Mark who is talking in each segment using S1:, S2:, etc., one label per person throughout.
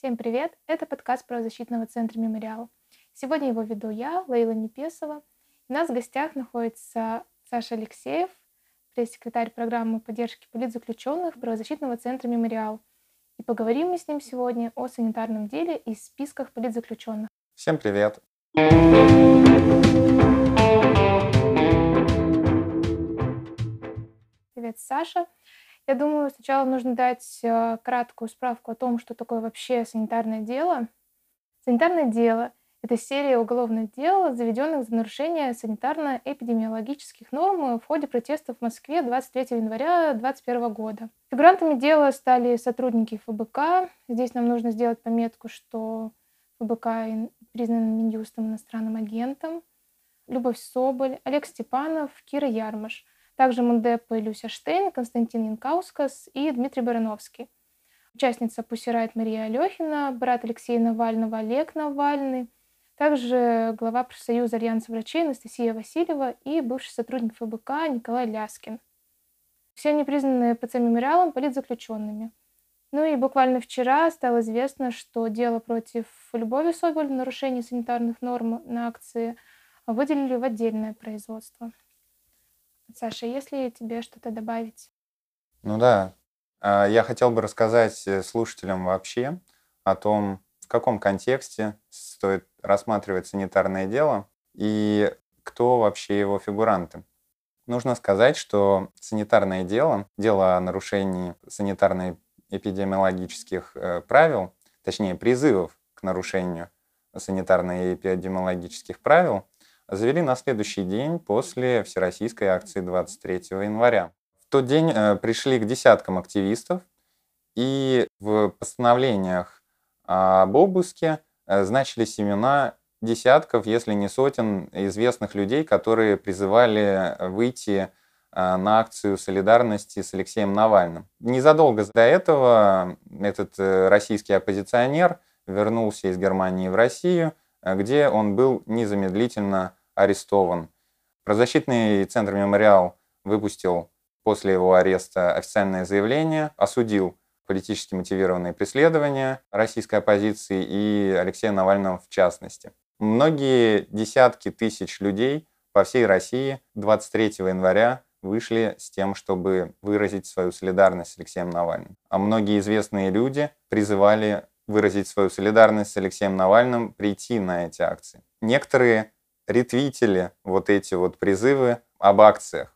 S1: Всем привет! Это подкаст правозащитного центра «Мемориал». Сегодня его веду я, Лейла Непесова. У нас в гостях находится Саша Алексеев, пресс-секретарь программы поддержки политзаключенных правозащитного центра «Мемориал». И поговорим мы с ним сегодня о санитарном деле и списках политзаключенных.
S2: Всем привет!
S1: Привет, Саша. Я думаю, сначала нужно дать э, краткую справку о том, что такое вообще санитарное дело. Санитарное дело – это серия уголовных дел, заведенных за нарушение санитарно-эпидемиологических норм в ходе протестов в Москве 23 января 2021 года. Фигурантами дела стали сотрудники ФБК. Здесь нам нужно сделать пометку, что ФБК признан Минюстом иностранным агентом. Любовь Соболь, Олег Степанов, Кира Ярмаш – также Мундепа и Люся Штейн, Константин Янкаускас и Дмитрий Барановский. Участница Пусирает Мария Алехина, брат Алексея Навального Олег Навальный, также глава профсоюза Альянса врачей Анастасия Васильева и бывший сотрудник ФБК Николай Ляскин. Все они признаны ПЦ мемориалом политзаключенными. Ну и буквально вчера стало известно, что дело против Любови Соболь в нарушении санитарных норм на акции выделили в отдельное производство. Саша, если тебе что-то добавить?
S2: Ну да, а, я хотел бы рассказать э, слушателям вообще о том, в каком контексте стоит рассматривать санитарное дело и кто вообще его фигуранты. Нужно сказать, что санитарное дело, дело о нарушении санитарно-эпидемиологических э, правил, точнее призывов к нарушению санитарно-эпидемиологических правил, завели на следующий день после Всероссийской акции 23 января. В тот день э, пришли к десяткам активистов, и в постановлениях об обыске э, значились имена десятков, если не сотен известных людей, которые призывали выйти э, на акцию солидарности с Алексеем Навальным. Незадолго до этого этот российский оппозиционер вернулся из Германии в Россию, где он был незамедлительно арестован. Правозащитный центр «Мемориал» выпустил после его ареста официальное заявление, осудил политически мотивированные преследования российской оппозиции и Алексея Навального в частности. Многие десятки тысяч людей по всей России 23 января вышли с тем, чтобы выразить свою солидарность с Алексеем Навальным. А многие известные люди призывали выразить свою солидарность с Алексеем Навальным, прийти на эти акции. Некоторые ретвитили вот эти вот призывы об акциях.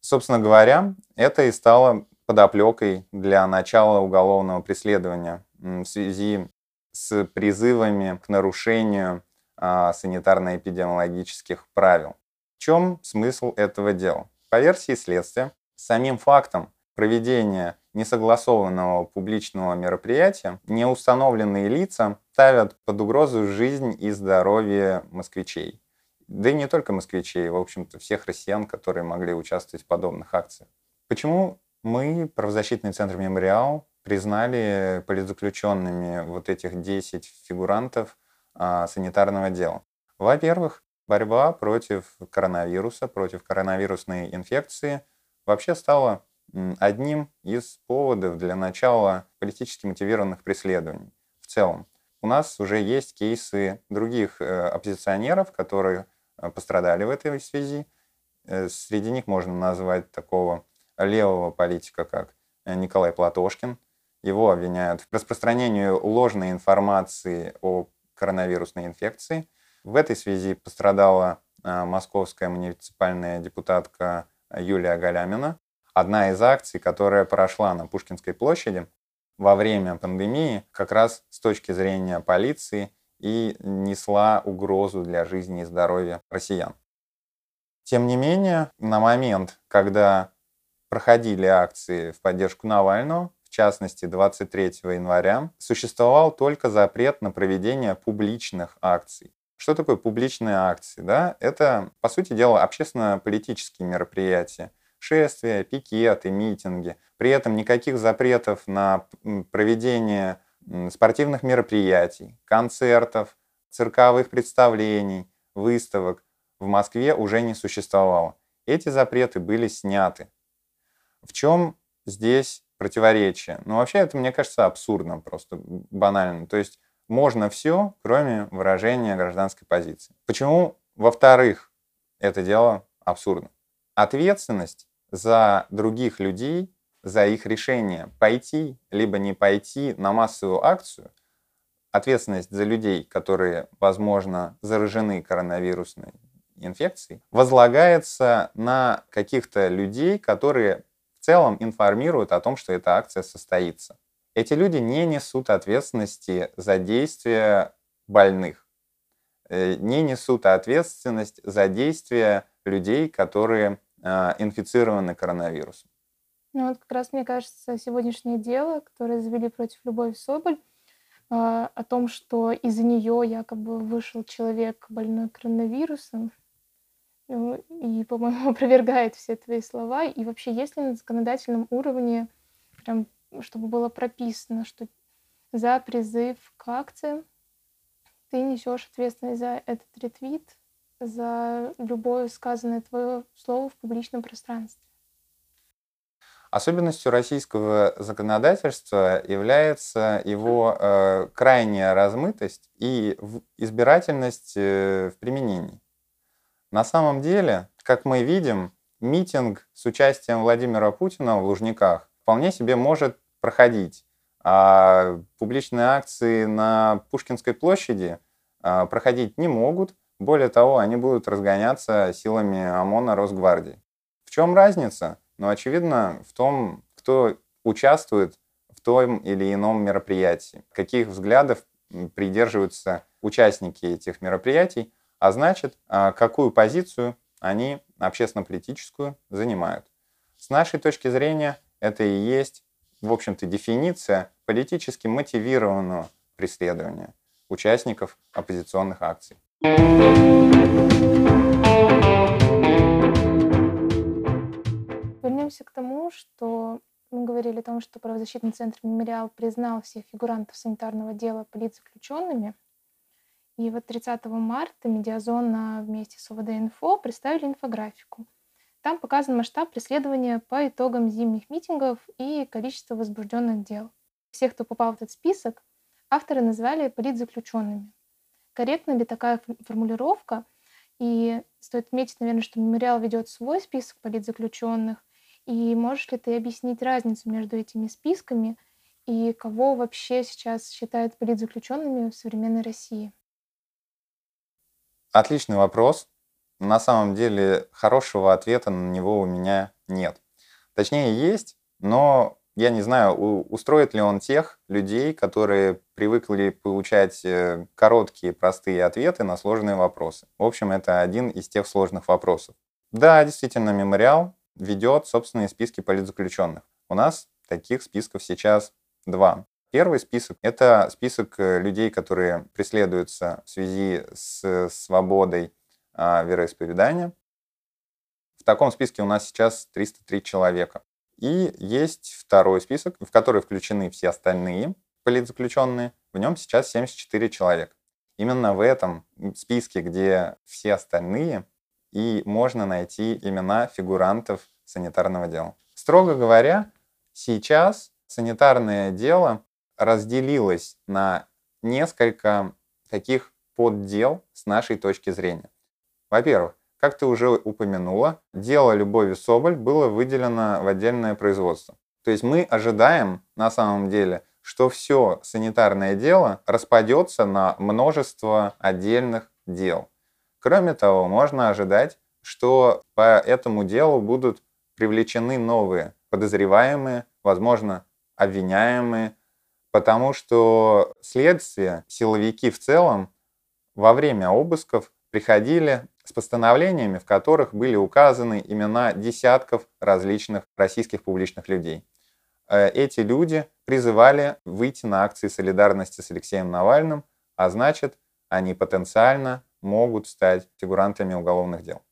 S2: Собственно говоря, это и стало подоплекой для начала уголовного преследования в связи с призывами к нарушению а, санитарно-эпидемиологических правил. В чем смысл этого дела? По версии следствия, самим фактом проведения несогласованного публичного мероприятия неустановленные лица ставят под угрозу жизнь и здоровье москвичей да и не только москвичей, в общем-то, всех россиян, которые могли участвовать в подобных акциях. Почему мы, правозащитный центр «Мемориал», признали политзаключенными вот этих 10 фигурантов а, санитарного дела? Во-первых, борьба против коронавируса, против коронавирусной инфекции вообще стала одним из поводов для начала политически мотивированных преследований в целом. У нас уже есть кейсы других э, оппозиционеров, которые пострадали в этой связи. Э, среди них можно назвать такого левого политика, как э, Николай Платошкин. Его обвиняют в распространении ложной информации о коронавирусной инфекции. В этой связи пострадала московская муниципальная депутатка Юлия Галямина. Одна из акций, которая прошла на Пушкинской площади во время пандемии, как раз с точки зрения полиции и несла угрозу для жизни и здоровья россиян. Тем не менее, на момент, когда проходили акции в поддержку Навального, в частности 23 января, существовал только запрет на проведение публичных акций. Что такое публичные акции? Да? Это, по сути дела, общественно-политические мероприятия. Шествия, пикеты, митинги. При этом никаких запретов на проведение спортивных мероприятий, концертов, цирковых представлений, выставок в Москве уже не существовало. Эти запреты были сняты. В чем здесь противоречие. Но вообще это, мне кажется, абсурдно, просто банально. То есть можно все, кроме выражения гражданской позиции. Почему, во-вторых, это дело абсурдно? Ответственность за других людей, за их решение пойти либо не пойти на массовую акцию, ответственность за людей, которые, возможно, заражены коронавирусной инфекцией, возлагается на каких-то людей, которые в целом информируют о том, что эта акция состоится. Эти люди не несут ответственности за действия больных, э, не несут ответственность за действия людей, которые э, инфицированы коронавирусом.
S1: Ну вот как раз, мне кажется, сегодняшнее дело, которое завели против Любови Соболь, а, о том, что из-за нее якобы вышел человек больной коронавирусом, ну, и, по-моему, опровергает все твои слова. И вообще, есть ли на законодательном уровне, прям, чтобы было прописано, что за призыв к акциям ты несешь ответственность за этот ретвит, за любое сказанное твое слово в публичном пространстве?
S2: Особенностью российского законодательства является его э, крайняя размытость и избирательность э, в применении. На самом деле, как мы видим, митинг с участием Владимира Путина в Лужниках вполне себе может проходить. А публичные акции на Пушкинской площади а, проходить не могут. Более того, они будут разгоняться силами ОМОНа Росгвардии. В чем разница? Ну, очевидно, в том, кто участвует в том или ином мероприятии, каких взглядов придерживаются участники этих мероприятий, а значит, а, какую позицию они общественно-политическую занимают. С нашей точки зрения, это и есть, в общем-то, дефиниция политически мотивированного преследования участников оппозиционных акций.
S1: Вернемся к тому, что мы говорили о том, что правозащитный центр «Мемориал» признал всех фигурантов санитарного дела политзаключенными – и вот 30 марта Медиазона вместе с ОВД-инфо представили инфографику. Там показан масштаб преследования по итогам зимних митингов и количество возбужденных дел. Всех, кто попал в этот список, авторы назвали политзаключенными. Корректна ли такая формулировка? И стоит отметить, наверное, что мемориал ведет свой список политзаключенных. И можешь ли ты объяснить разницу между этими списками и кого вообще сейчас считают политзаключенными в современной России?
S2: Отличный вопрос. На самом деле хорошего ответа на него у меня нет. Точнее, есть, но я не знаю, устроит ли он тех людей, которые привыкли получать э, короткие, простые ответы на сложные вопросы. В общем, это один из тех сложных вопросов. Да, действительно, мемориал ведет собственные списки политзаключенных. У нас таких списков сейчас два. Первый список — это список э, людей, которые преследуются в связи с свободой а, вероисповедания. В таком списке у нас сейчас 303 человека. И есть второй список, в который включены все остальные политзаключенные. В нем сейчас 74 человека. Именно в этом списке, где все остальные, и можно найти имена фигурантов санитарного дела. Строго говоря, сейчас санитарное дело разделилась на несколько таких поддел с нашей точки зрения. Во-первых, как ты уже упомянула, дело Любови Соболь было выделено в отдельное производство. То есть мы ожидаем на самом деле, что все санитарное дело распадется на множество отдельных дел. Кроме того, можно ожидать, что по этому делу будут привлечены новые подозреваемые, возможно, обвиняемые, потому что следствие, силовики в целом во время обысков приходили с постановлениями, в которых были указаны имена десятков различных российских публичных людей. Э, эти люди призывали выйти на акции солидарности с Алексеем Навальным, а значит, они потенциально могут стать фигурантами уголовных дел.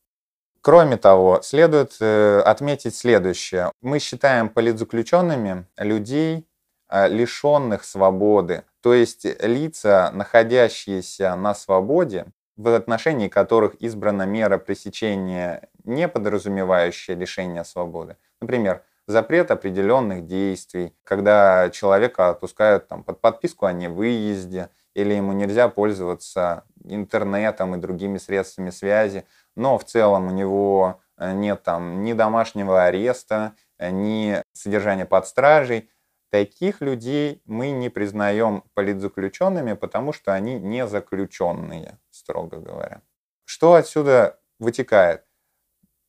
S2: Кроме того, следует э, отметить следующее. Мы считаем политзаключенными людей, а, лишенных свободы, то есть лица, находящиеся на свободе, в отношении которых избрана мера пресечения, не подразумевающая лишение свободы. Например, запрет определенных действий, когда человека отпускают там, под подписку о невыезде, или ему нельзя пользоваться интернетом и другими средствами связи, но в целом у него э, нет там ни домашнего ареста, э, ни содержания под стражей, таких людей мы не признаем политзаключенными, потому что они не заключенные, строго говоря. Что отсюда вытекает?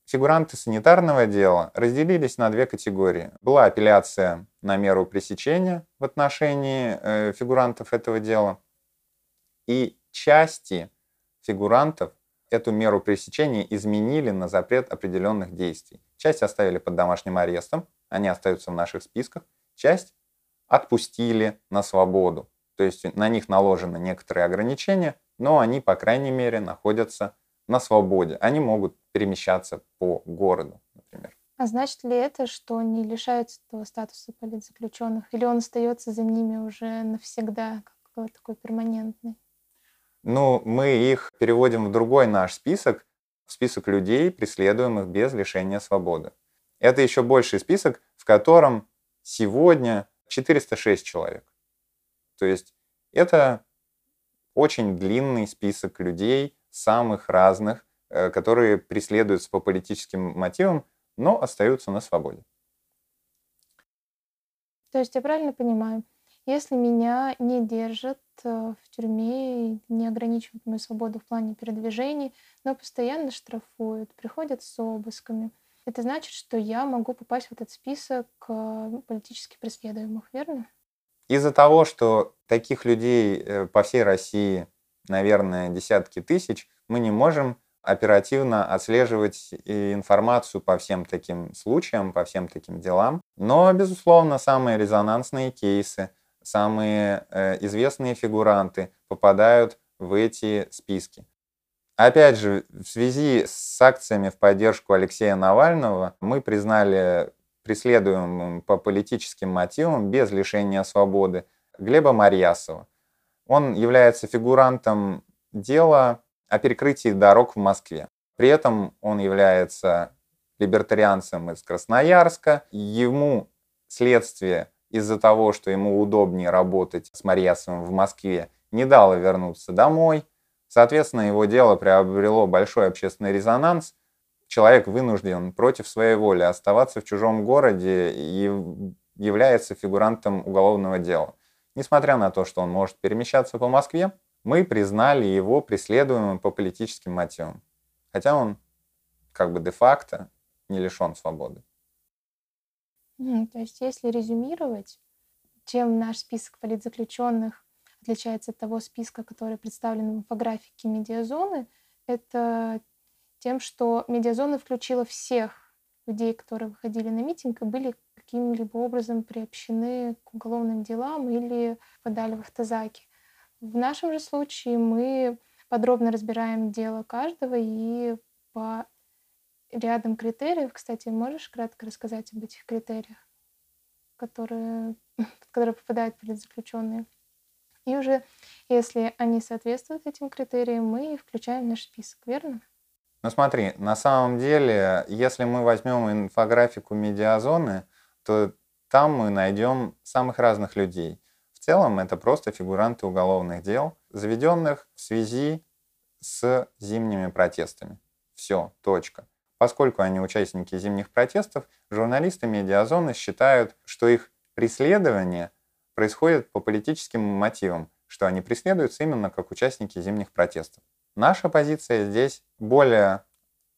S2: Фигуранты санитарного дела разделились на две категории. Была апелляция на меру пресечения в отношении э, фигурантов этого дела, и части фигурантов эту меру пресечения изменили на запрет определенных действий. Часть оставили под домашним арестом, они остаются в наших списках, часть отпустили на свободу. То есть на них наложены некоторые ограничения, но они, по крайней мере, находятся на свободе. Они могут перемещаться по городу, например.
S1: А значит ли это, что они лишаются этого статуса политзаключенных? Или он остается за ними уже навсегда, как такой перманентный?
S2: Ну, мы их переводим в другой наш список, в список людей, преследуемых без лишения свободы. Это еще больший список, в котором сегодня 406 человек. То есть это очень длинный список людей, самых разных, э, которые преследуются по политическим мотивам, но остаются на свободе.
S1: То есть я правильно понимаю, если меня не держат э, в тюрьме, не ограничивают мою свободу в плане передвижений, но постоянно штрафуют, приходят с обысками, это значит, что я могу попасть в этот список э, политически преследуемых, верно?
S2: Из-за того, что таких людей по всей России наверное, десятки тысяч, мы не можем оперативно отслеживать информацию по всем таким случаям, по всем таким делам. Но, безусловно, самые резонансные кейсы, самые э, известные фигуранты попадают в эти списки. Опять же, в связи с акциями в поддержку Алексея Навального мы признали преследуемым по политическим мотивам без лишения свободы Глеба Марьясова. Он является фигурантом дела о перекрытии дорог в Москве. При этом он является либертарианцем из Красноярска. Ему следствие из-за того, что ему удобнее работать с Марьясовым в Москве, не дало вернуться домой. Соответственно, его дело приобрело большой общественный резонанс. Человек вынужден против своей воли оставаться в чужом городе и является фигурантом уголовного дела. Несмотря на то, что он может перемещаться по Москве, мы признали его преследуемым по политическим мотивам. Хотя он как бы де-факто не лишен свободы.
S1: То есть, если резюмировать, чем наш список политзаключенных отличается от того списка, который представлен в инфографике медиазоны, это тем, что медиазона включила всех людей, которые выходили на митинг и были каким-либо образом приобщены к уголовным делам или подали в автозаки. В нашем же случае мы подробно разбираем дело каждого и по рядом критериев, кстати, можешь кратко рассказать об этих критериях, которые, под которые попадают политзаключенные? И уже если они соответствуют этим критериям, мы включаем наш список, верно?
S2: Ну смотри, на самом деле, если мы возьмем инфографику медиазоны, то там мы найдем самых разных людей. В целом это просто фигуранты уголовных дел, заведенных в связи с зимними протестами. Все, точка. Поскольку они участники зимних протестов, журналисты медиазоны считают, что их преследование происходит по политическим мотивам, что они преследуются именно как участники зимних протестов. Наша позиция здесь более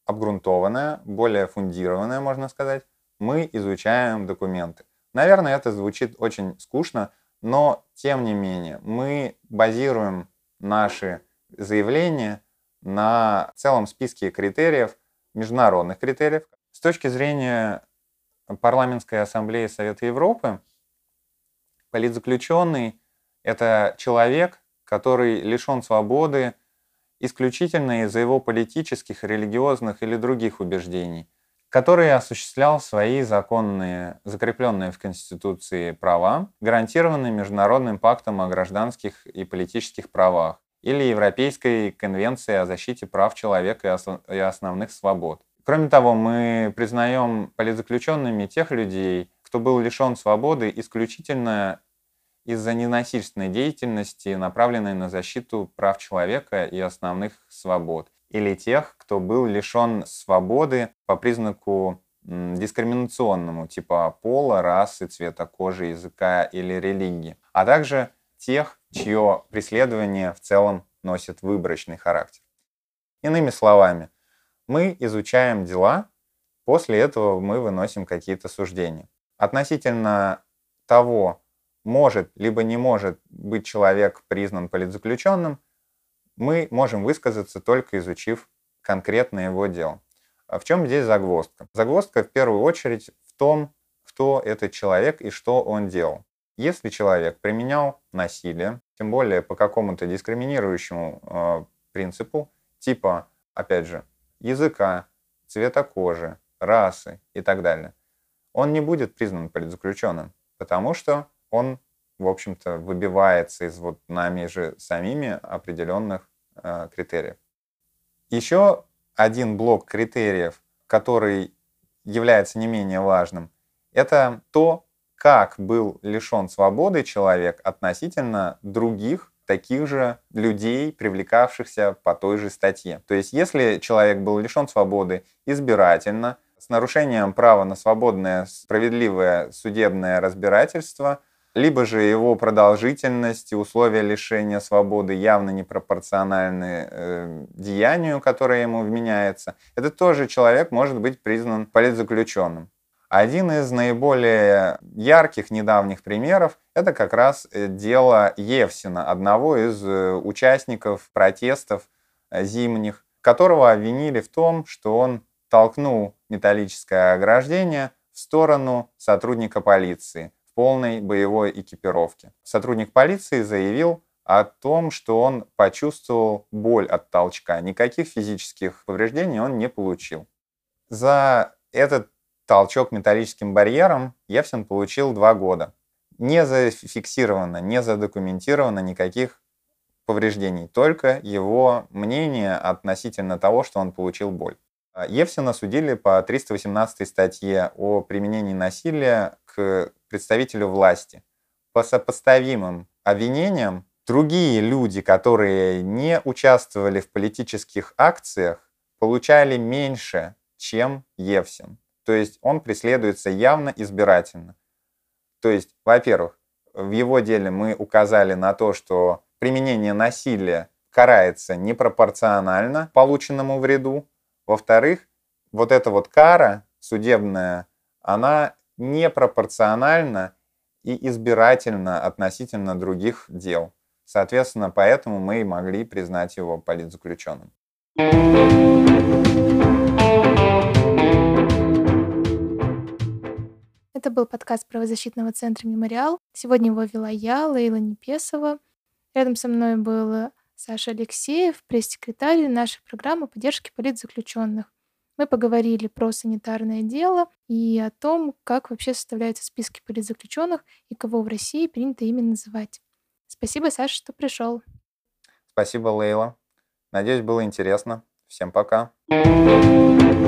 S2: обгрунтованная, более фундированная, можно сказать мы изучаем документы. Наверное, это звучит очень скучно, но тем не менее мы базируем наши заявления на целом списке критериев, международных критериев. С точки зрения парламентской ассамблеи Совета Европы, политзаключенный – это человек, который лишен свободы исключительно из-за его политических, религиозных или других убеждений – который осуществлял свои законные, закрепленные в Конституции права, гарантированные Международным пактом о гражданских и политических правах или Европейской конвенцией о защите прав человека и основных свобод. Кроме того, мы признаем политзаключенными тех людей, кто был лишен свободы исключительно из-за ненасильственной деятельности, направленной на защиту прав человека и основных свобод, или тех, кто был лишен свободы по признаку дискриминационному, типа пола, расы, цвета кожи, языка или религии, а также тех, чье преследование в целом носит выборочный характер. Иными словами, мы изучаем дела, после этого мы выносим какие-то суждения. Относительно того, может либо не может быть человек признан политзаключенным, мы можем высказаться только изучив конкретно его дело. А в чем здесь загвоздка? Загвоздка в первую очередь в том, кто этот человек и что он делал. Если человек применял насилие, тем более по какому-то дискриминирующему э, принципу, типа, опять же, языка, цвета кожи, расы и так далее, он не будет признан политзаключенным, потому что он, в общем-то, выбивается из вот нами же самими определенных э, критериев. Еще один блок критериев, который является не менее важным, это то, как был лишен свободы человек относительно других таких же людей, привлекавшихся по той же статье. То есть если человек был лишен свободы избирательно, с нарушением права на свободное, справедливое судебное разбирательство, либо же его продолжительность и условия лишения свободы явно непропорциональны э, деянию, которое ему вменяется, это тоже человек может быть признан политзаключенным. Один из наиболее ярких недавних примеров – это как раз э, дело Евсина, одного из э, участников протестов э, зимних, которого обвинили в том, что он толкнул металлическое ограждение в сторону сотрудника полиции в полной боевой экипировке. Сотрудник полиции заявил о том, что он почувствовал боль от толчка. Никаких физических повреждений он не получил. За этот толчок металлическим барьером, Евсин получил два года. Не зафиксировано, не задокументировано никаких повреждений, только его мнение относительно того, что он получил боль. Евсина судили по 318 статье о применении насилия к представителю власти. По сопоставимым обвинениям, другие люди, которые не участвовали в политических акциях, получали меньше, чем Евсин. То есть он преследуется явно избирательно. То есть, во-первых, в его деле мы указали на то, что применение насилия карается непропорционально полученному вреду. Во-вторых, вот эта вот кара судебная, она непропорциональна и избирательна относительно других дел. Соответственно, поэтому мы и могли признать его политзаключенным.
S1: Это был подкаст правозащитного центра «Мемориал». Сегодня его вела я, Лейла Непесова. Рядом со мной был Саша Алексеев, пресс-секретарь нашей программы поддержки политзаключенных. Мы поговорили про санитарное дело и о том, как вообще составляются списки политзаключенных и кого в России принято ими называть. Спасибо, Саша, что пришел.
S2: Спасибо, Лейла. Надеюсь, было интересно. Всем пока. thank you